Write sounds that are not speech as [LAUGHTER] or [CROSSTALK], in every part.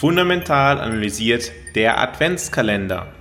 Fundamental analysiert der Adventskalender.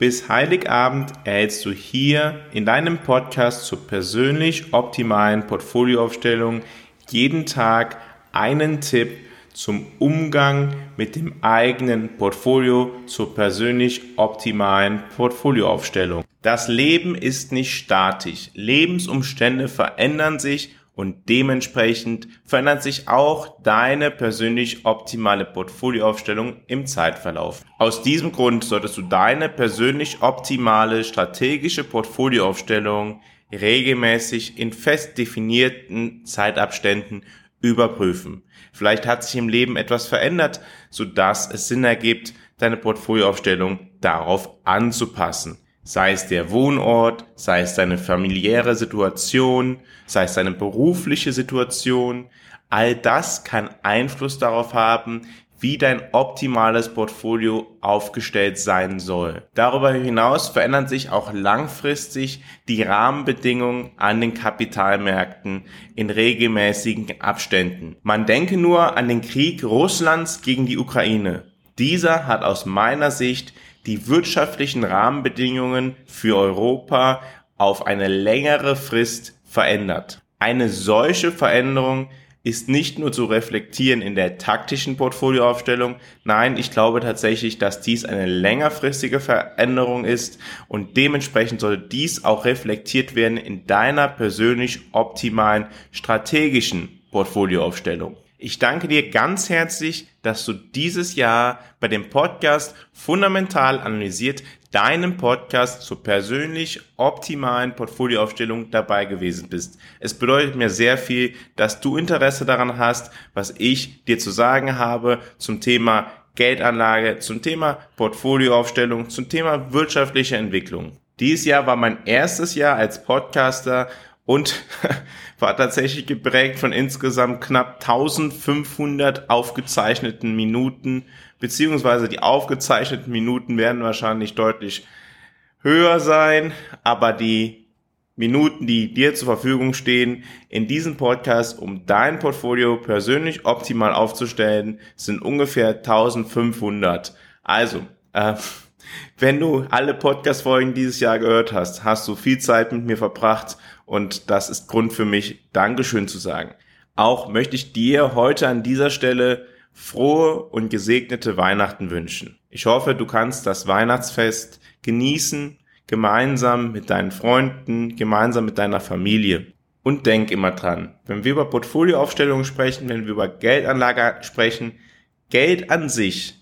Bis Heiligabend erhältst du hier in deinem Podcast zur persönlich optimalen Portfolioaufstellung jeden Tag einen Tipp zum Umgang mit dem eigenen Portfolio zur persönlich optimalen Portfolioaufstellung. Das Leben ist nicht statisch. Lebensumstände verändern sich und dementsprechend verändert sich auch deine persönlich optimale Portfolioaufstellung im Zeitverlauf. Aus diesem Grund solltest du deine persönlich optimale strategische Portfolioaufstellung regelmäßig in fest definierten Zeitabständen überprüfen. Vielleicht hat sich im Leben etwas verändert, sodass es Sinn ergibt, deine Portfolioaufstellung darauf anzupassen. Sei es der Wohnort, sei es deine familiäre Situation, sei es deine berufliche Situation. All das kann Einfluss darauf haben, wie dein optimales Portfolio aufgestellt sein soll. Darüber hinaus verändern sich auch langfristig die Rahmenbedingungen an den Kapitalmärkten in regelmäßigen Abständen. Man denke nur an den Krieg Russlands gegen die Ukraine. Dieser hat aus meiner Sicht die wirtschaftlichen Rahmenbedingungen für Europa auf eine längere Frist verändert. Eine solche Veränderung ist nicht nur zu reflektieren in der taktischen Portfolioaufstellung. Nein, ich glaube tatsächlich, dass dies eine längerfristige Veränderung ist und dementsprechend sollte dies auch reflektiert werden in deiner persönlich optimalen strategischen Portfolioaufstellung. Ich danke dir ganz herzlich, dass du dieses Jahr bei dem Podcast fundamental analysiert deinem Podcast zur persönlich optimalen Portfolioaufstellung dabei gewesen bist. Es bedeutet mir sehr viel, dass du Interesse daran hast, was ich dir zu sagen habe zum Thema Geldanlage, zum Thema Portfolioaufstellung, zum Thema wirtschaftliche Entwicklung. Dieses Jahr war mein erstes Jahr als Podcaster und [LAUGHS] war tatsächlich geprägt von insgesamt knapp 1500 aufgezeichneten Minuten, beziehungsweise die aufgezeichneten Minuten werden wahrscheinlich deutlich höher sein, aber die Minuten, die dir zur Verfügung stehen, in diesem Podcast, um dein Portfolio persönlich optimal aufzustellen, sind ungefähr 1500. Also, äh, wenn du alle Podcast-Folgen dieses Jahr gehört hast, hast du viel Zeit mit mir verbracht und das ist Grund für mich, Dankeschön zu sagen. Auch möchte ich dir heute an dieser Stelle frohe und gesegnete Weihnachten wünschen. Ich hoffe, du kannst das Weihnachtsfest genießen, gemeinsam mit deinen Freunden, gemeinsam mit deiner Familie. Und denk immer dran, wenn wir über Portfolioaufstellungen sprechen, wenn wir über Geldanlage sprechen, Geld an sich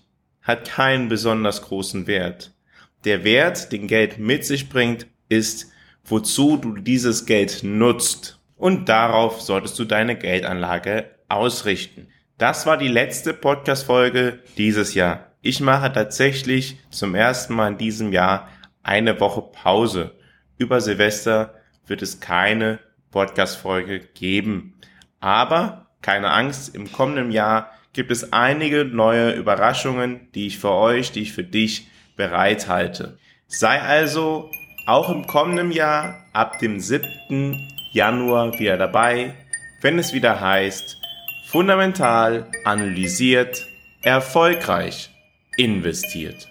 hat keinen besonders großen Wert. Der Wert, den Geld mit sich bringt, ist, wozu du dieses Geld nutzt. Und darauf solltest du deine Geldanlage ausrichten. Das war die letzte Podcast-Folge dieses Jahr. Ich mache tatsächlich zum ersten Mal in diesem Jahr eine Woche Pause. Über Silvester wird es keine Podcast-Folge geben. Aber keine Angst, im kommenden Jahr gibt es einige neue Überraschungen, die ich für euch, die ich für dich bereithalte. Sei also auch im kommenden Jahr ab dem 7. Januar wieder dabei, wenn es wieder heißt, fundamental analysiert, erfolgreich investiert.